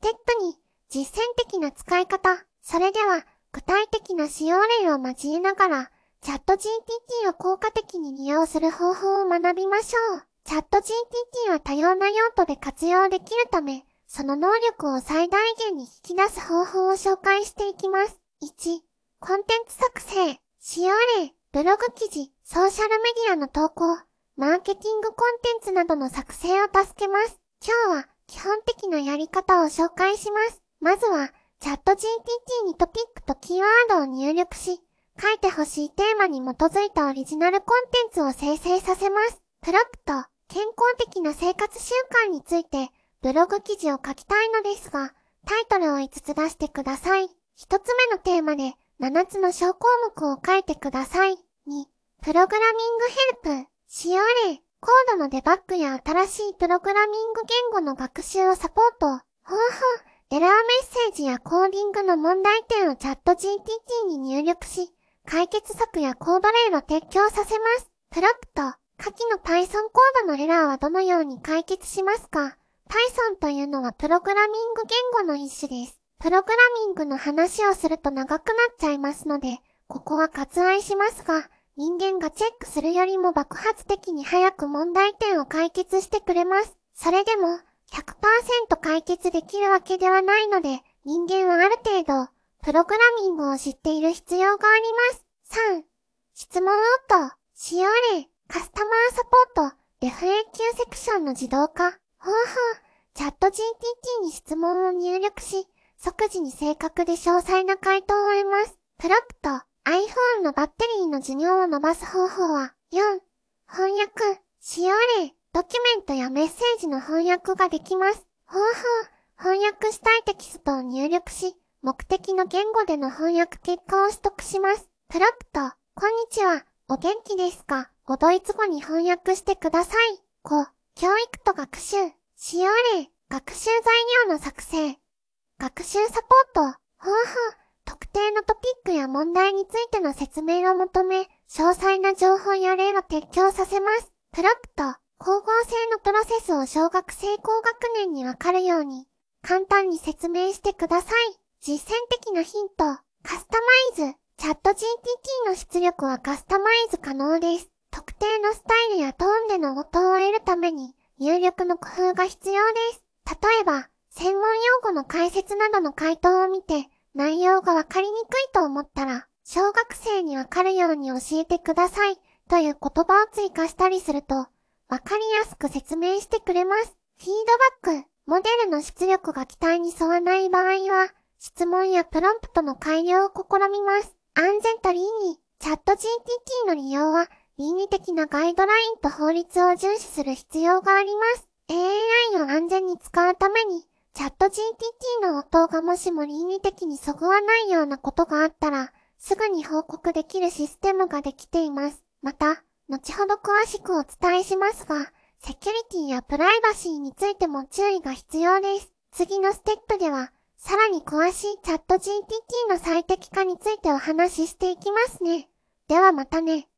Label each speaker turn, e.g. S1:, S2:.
S1: テップ2、実践的な使い方。それでは、具体的な使用例を交えながら、チャット GPT を効果的に利用する方法を学びましょう。チャット GPT は多様な用途で活用できるため、その能力を最大限に引き出す方法を紹介していきます。1、コンテンツ作成、使用例、ブログ記事、ソーシャルメディアの投稿、マーケティングコンテンツなどの作成を助けます。今日は基本的なやり方を紹介します。まずは、チャット GPT にトピックとキーワードを入力し、書いてほしいテーマに基づいたオリジナルコンテンツを生成させます。プロプト、健康的な生活習慣について、ブログ記事を書きたいのですが、タイトルを5つ出してください。1つ目のテーマで、7つの小項目を書いてください。2、プログラミングヘルプ、使用、コードのデバッグや新しいプログラミング言語の学習をサポート。方法、エラーメッセージやコーディングの問題点をチャット GPT に入力し、解決策やコード例を提供させます。プロプト、下記の Python コードのエラーはどのように解決しますか ?Python というのはプログラミング言語の一種です。プログラミングの話をすると長くなっちゃいますので、ここは割愛しますが、人間がチェックするよりも爆発的に早く問題点を解決してくれます。それでも、100%解決できるわけではないので、人間はある程度、プログラミングを知っている必要があります。3、質問応答、使用例、カスタマーサポート、FAQ セクションの自動化、方法、チャット GPT に質問を入力し、即時に正確で詳細な回答を得ます。プロプト、iPhone のバッテリーの寿命を伸ばす方法は、4、翻訳、使用例、ドキュメントやメッセージの翻訳ができます。方法、翻訳したいテキストを入力し、目的の言語での翻訳結果を取得します。プロプト、こんにちは、お元気ですか？ごドイツ語に翻訳してください。5、教育と学習、使用例、学習材料の作成、学習サポート、方法、問題についての説明を求め、詳細な情報や例を提供させます。プロプト、光合成のプロセスを小学生高学年にわかるように、簡単に説明してください。実践的なヒント、カスタマイズ、チャット GPT の出力はカスタマイズ可能です。特定のスタイルやトーンでの音を得るために、入力の工夫が必要です。例えば、専門用語の解説などの回答を見て、内容がわかりにくいと思ったら、小学生にわかるように教えてください、という言葉を追加したりすると、わかりやすく説明してくれます。フィードバック、モデルの出力が期待に沿わない場合は、質問やプロンプトの改良を試みます。安全と倫理、チャット GPT の利用は、倫理的なガイドラインと法律を重視する必要があります。AI を安全に使うために、チャット GPT の応答がもしも倫理的にそぐわないようなことがあったら、すぐに報告できるシステムができています。また、後ほど詳しくお伝えしますが、セキュリティやプライバシーについても注意が必要です。次のステップでは、さらに詳しいチャット GPT の最適化についてお話ししていきますね。ではまたね。